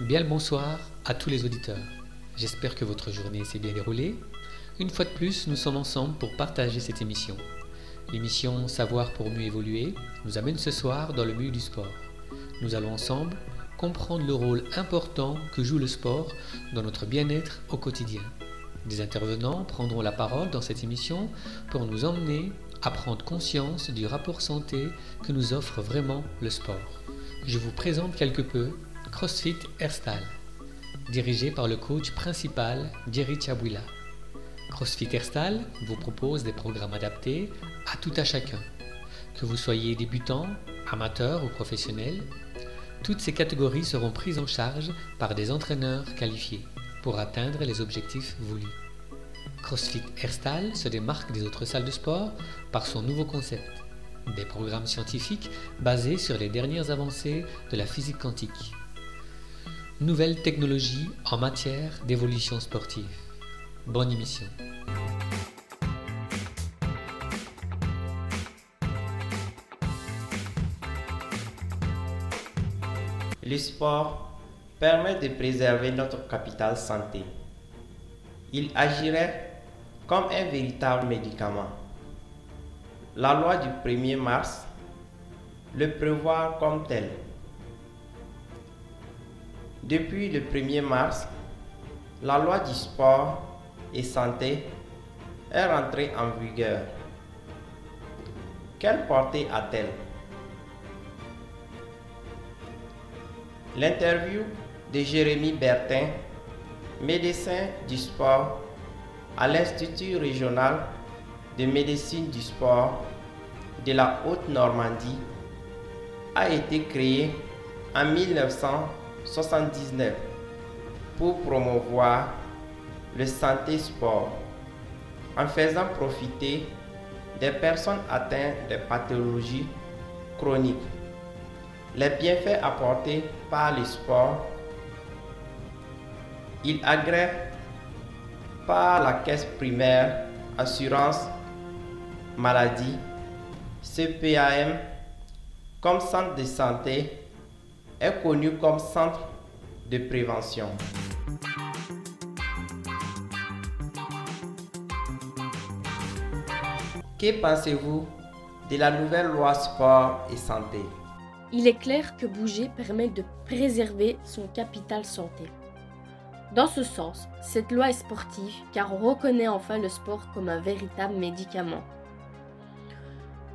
Bien le bonsoir à tous les auditeurs. J'espère que votre journée s'est bien déroulée. Une fois de plus, nous sommes ensemble pour partager cette émission. L'émission Savoir pour mieux évoluer nous amène ce soir dans le milieu du sport. Nous allons ensemble comprendre le rôle important que joue le sport dans notre bien-être au quotidien. Des intervenants prendront la parole dans cette émission pour nous emmener à prendre conscience du rapport santé que nous offre vraiment le sport. Je vous présente quelque peu CrossFit Airstyle, dirigé par le coach principal Jerry Chabwila. CrossFit Airstyle vous propose des programmes adaptés à tout à chacun. Que vous soyez débutant, amateur ou professionnel, toutes ces catégories seront prises en charge par des entraîneurs qualifiés pour atteindre les objectifs voulus. CrossFit Airstyle se démarque des autres salles de sport par son nouveau concept, des programmes scientifiques basés sur les dernières avancées de la physique quantique Nouvelles technologies en matière d'évolution sportive. Bonne émission. Le sport permet de préserver notre capital santé. Il agirait comme un véritable médicament. La loi du 1er mars le prévoit comme tel. Depuis le 1er mars, la loi du sport et santé est rentrée en vigueur. Quelle portée a-t-elle? L'interview de Jérémy Bertin, médecin du sport à l'Institut régional de médecine du sport de la Haute-Normandie, a été créée en 1900 79 pour promouvoir le santé sport en faisant profiter des personnes atteintes de pathologies chroniques. Les bienfaits apportés par le sport, il agrée par la caisse primaire assurance maladie CPAM comme centre de santé est connu comme centre de prévention. Que pensez-vous de la nouvelle loi sport et santé? Il est clair que bouger permet de préserver son capital santé. Dans ce sens, cette loi est sportive car on reconnaît enfin le sport comme un véritable médicament.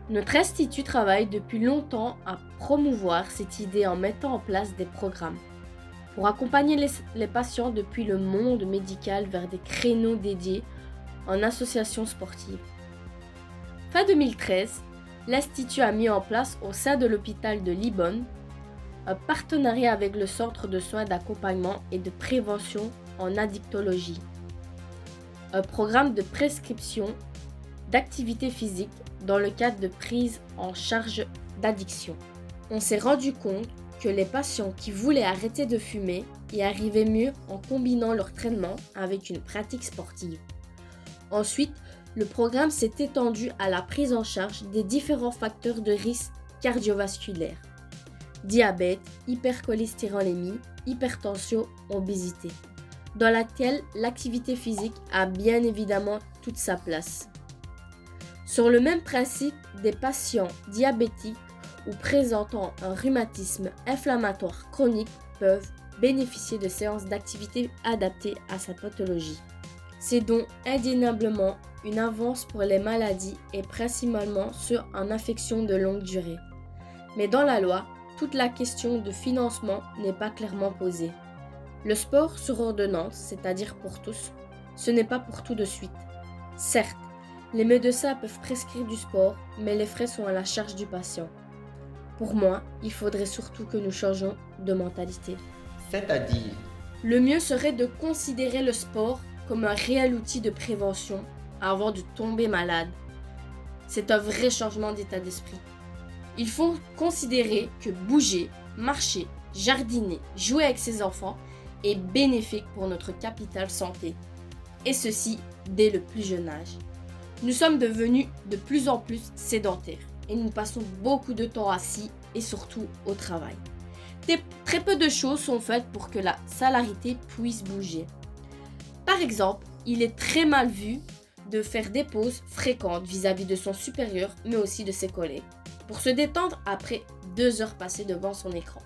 Notre institut travaille depuis longtemps à promouvoir cette idée en mettant en place des programmes pour accompagner les, patients depuis le monde médical vers des créneaux dédiés en associations sportives. Fin 2013, l'Institut a mis en place au sein de l'hôpital de Libonne un partenariat avec le Centre de soins d'accompagnement et de prévention en addictologie. Un programme de prescription d'activité physique dans le cadre de prise en charge d'addiction. On s'est rendu compte que les patients qui voulaient arrêter de fumer y arrivaient mieux en combinant leur traitement avec une pratique sportive. Ensuite, le programme s'est étendu à la prise en charge des différents facteurs de risque cardiovasculaire diabète, hypercholestérolémie, hypertension, obésité, dans laquelle l'activité physique a bien évidemment toute sa place. Sur le même principe, des patients diabétiques ou présentant un rhumatisme inflammatoire chronique peuvent bénéficier de séances d'activité adaptées à sa pathologie. C'est donc indéniablement une avance pour les maladies et principalement ceux en infection de longue durée. Mais dans la loi, toute la question de financement n'est pas clairement posée. Le sport sur ordonnance, c'est-à-dire pour tous, ce n'est pas pour tout de suite. Certes, les médecins peuvent prescrire du sport, mais les frais sont à la charge du patient. Pour moi, il faudrait surtout que nous changeons de mentalité. C'est-à-dire? Le mieux serait de considérer le sport comme un réel outil de prévention avant de tomber malade. C'est un vrai changement d'état d'esprit. Il faut considérer que bouger, marcher, jardiner, jouer avec ses enfants est bénéfique pour notre capital santé. Et ceci dès le plus jeune âge. Nous sommes devenus de plus en plus sédentaires et nous passons beaucoup de temps assis et surtout au travail. très peu de choses sont faites pour que la salarité puisse bouger. Par exemple, il est très mal vu de faire des pauses fréquentes vis-à-vis de son supérieur, mais aussi de ses collègues, pour se détendre après deux heures passées devant son écran.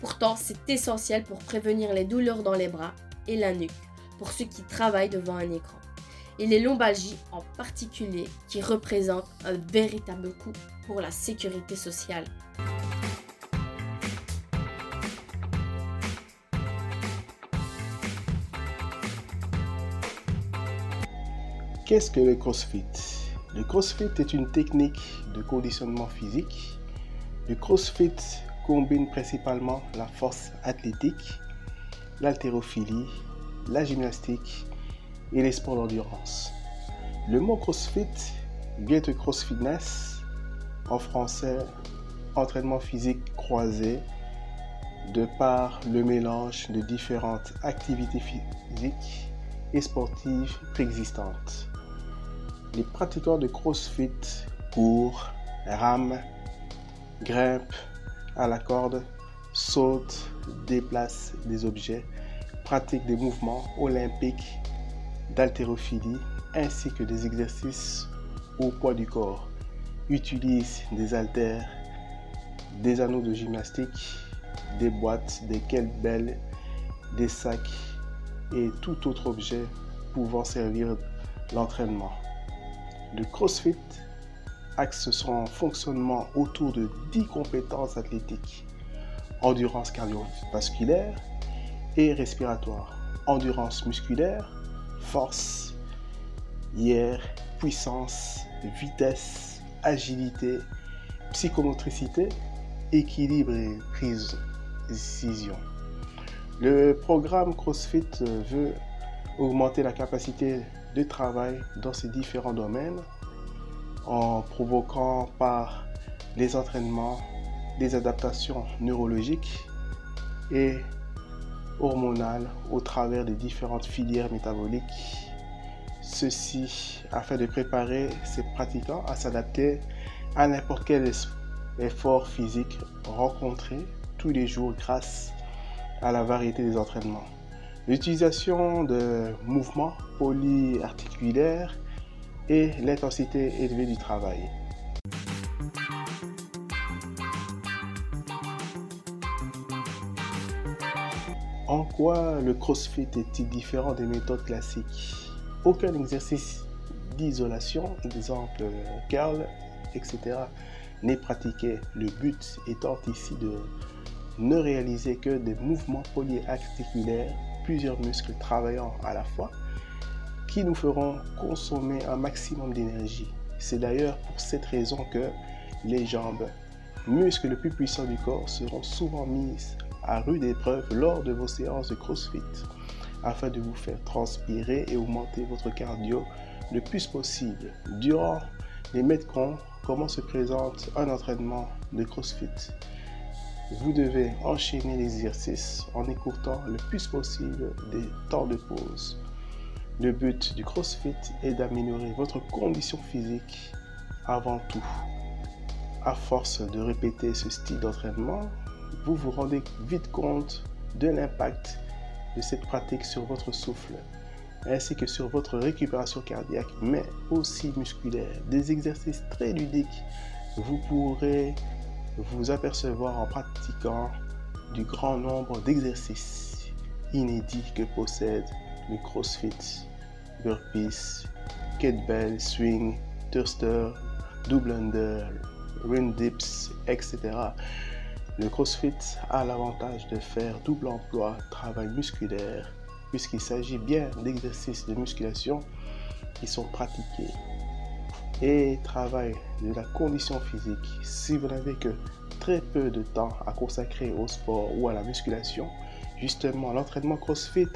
Pourtant, c'est essentiel pour prévenir les douleurs dans les bras et la nuque, pour ceux qui travaillent devant un écran. Et les lombalgies en particulier, qui représentent un véritable coût pour la sécurité sociale. Qu'est-ce que le CrossFit? Le CrossFit est une technique de conditionnement physique. Le CrossFit combine principalement la force athlétique, l'haltérophilie, la gymnastique et les sports d'endurance. Le mot CrossFit vient de CrossFitness, en français entraînement physique croisé, de par le mélange de différentes activités physiques et sportives préexistantes. Les pratiquants de CrossFit courent, rament, grimpent à la corde, sautent, déplacent des objets, pratiquent des mouvements olympiques d'haltérophilie ainsi que des exercices au poids du corps, utilisent des haltères, des anneaux de gymnastique, des boîtes, des kettlebells, des sacs et tout autre objet pouvant servir l'entraînement. Le CrossFit axe son fonctionnement autour de 10 compétences athlétiques. Endurance cardiovasculaire et respiratoire. Endurance musculaire, force, hier, puissance, vitesse, agilité, psychomotricité, équilibre et prise décision. Le programme CrossFit veut augmenter la capacité de travail dans ces différents domaines en provoquant par les entraînements des adaptations neurologiques et hormonales au travers des différentes filières métaboliques. Ceci afin de préparer ces pratiquants à s'adapter à n'importe quel effort physique rencontré tous les jours grâce à la variété des entraînements. L'utilisation de mouvements polyarticulaires et l'intensité élevée du travail. Le CrossFit est-il différent des méthodes classiques? Aucun exercice d'isolation, exemple curl, etc., n'est pratiqué. Le but étant ici de ne réaliser que des mouvements polyarticulaires plusieurs muscles travaillant à la fois qui nous feront consommer un maximum d'énergie. C'est d'ailleurs pour cette raison que les jambes, muscles les plus puissants du corps, seront souvent mises à rude épreuve lors de vos séances de CrossFit afin de vous faire transpirer et augmenter votre cardio le plus possible. Durant les metcons, comment se présente un entraînement de CrossFit? Vous devez enchaîner l'exercice en écourtant le plus possible des temps de pause. Le but du CrossFit est d'améliorer votre condition physique avant tout. À force de répéter ce style d'entraînement, vous vous rendez vite compte de l'impact de cette pratique sur votre souffle, ainsi que sur votre récupération cardiaque, mais aussi musculaire. Des exercices très ludiques, vous pourrez vous apercevoir en pratiquant du grand nombre d'exercices inédits que possède le CrossFit, burpees, kettlebell, swing, thruster, double under, ring dips, etc. Le CrossFit a l'avantage de faire double emploi travail musculaire puisqu'il s'agit bien d'exercices de musculation qui sont pratiqués et travail de la condition physique, si vous n'avez que très peu de temps à consacrer au sport ou à la musculation, justement l'entraînement CrossFit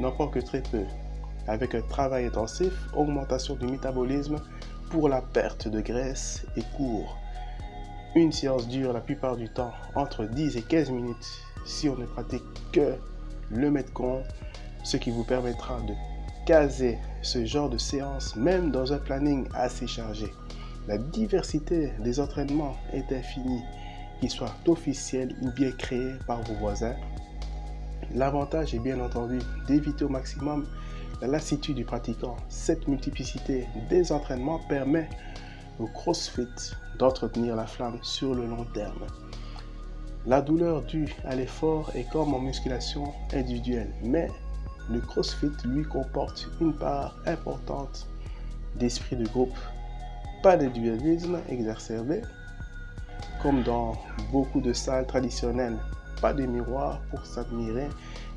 n'en que très peu. Avec un travail intensif, augmentation du métabolisme pour la perte de graisse et court. Une séance dure la plupart du temps entre 10 et 15 minutes si on ne pratique que le metcon, ce qui vous permettra de caser ce genre de séance même dans un planning assez chargé. La diversité des entraînements est infinie qu'il soit officiel ou bien créé par vos voisins. L'avantage est bien entendu d'éviter au maximum la lassitude du pratiquant. Cette multiplicité des entraînements permet au CrossFit d'entretenir la flamme sur le long terme. La douleur due à l'effort est comme en musculation individuelle, mais le CrossFit lui comporte une part importante d'esprit de groupe. Pas d'individualisme exacerbé, comme dans beaucoup de salles traditionnelles. Pas de miroirs pour s'admirer,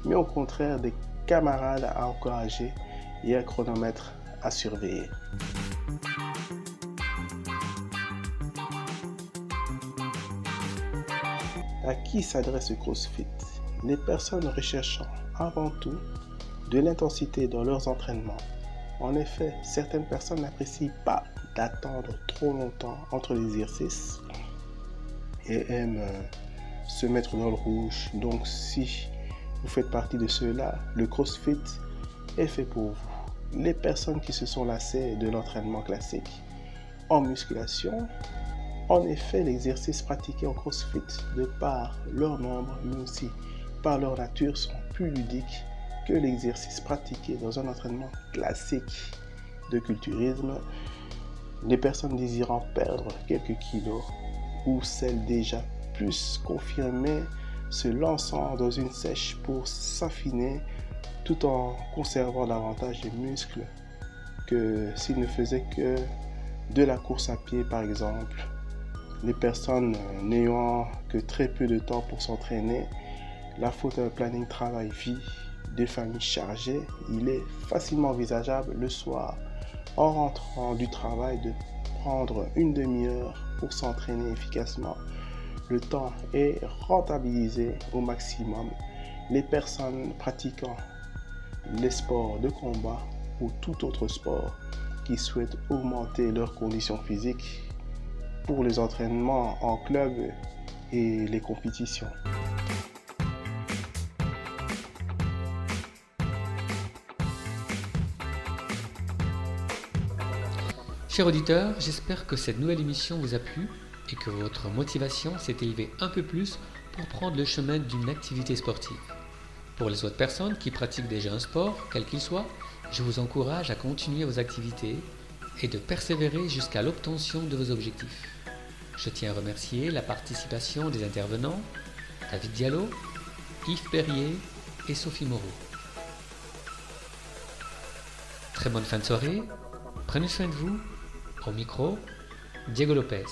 mais au contraire des camarades à encourager et un chronomètre à surveiller. À qui s'adresse le CrossFit Les personnes recherchant avant tout de l'intensité dans leurs entraînements. En effet, certaines personnes n'apprécient pas d'attendre trop longtemps entre les exercices et aiment euh, se mettre dans le rouge. Donc si vous faites partie de ceux-là, le CrossFit est fait pour vous. Les personnes qui se sont lassées de l'entraînement classique en musculation, en effet, l'exercice pratiqué en CrossFit, de par leur nombre, mais aussi par leur nature, sont plus ludiques que l'exercice pratiqué dans un entraînement classique de culturisme. Les personnes désirant perdre quelques kilos ou celles déjà plus confirmées se lançant dans une sèche pour s'affiner tout en conservant davantage de muscles que s'ils ne faisaient que de la course à pied par exemple. Les personnes n'ayant que très peu de temps pour s'entraîner, la faute d'un planning travail-vie des familles chargées, il est facilement envisageable le soir, en rentrant du travail, de prendre une demi-heure pour s'entraîner efficacement. Le temps est rentabilisé au maximum. Les personnes pratiquant les sports de combat ou tout autre sport qui souhaitent augmenter leurs conditions physiques pour les entraînements en club et les compétitions. Chers auditeurs, j'espère que cette nouvelle émission vous a plu et que votre motivation s'est élevée un peu plus pour prendre le chemin d'une activité sportive. Pour les autres personnes qui pratiquent déjà un sport, quel qu'il soit, je vous encourage à continuer vos activités et de persévérer jusqu'à l'obtention de vos objectifs. Je tiens à remercier la participation des intervenants, David Diallo, Yves Perrier et Sophie Moreau. Très bonne fin de soirée, prenez soin de vous au micro, Diego Lopez.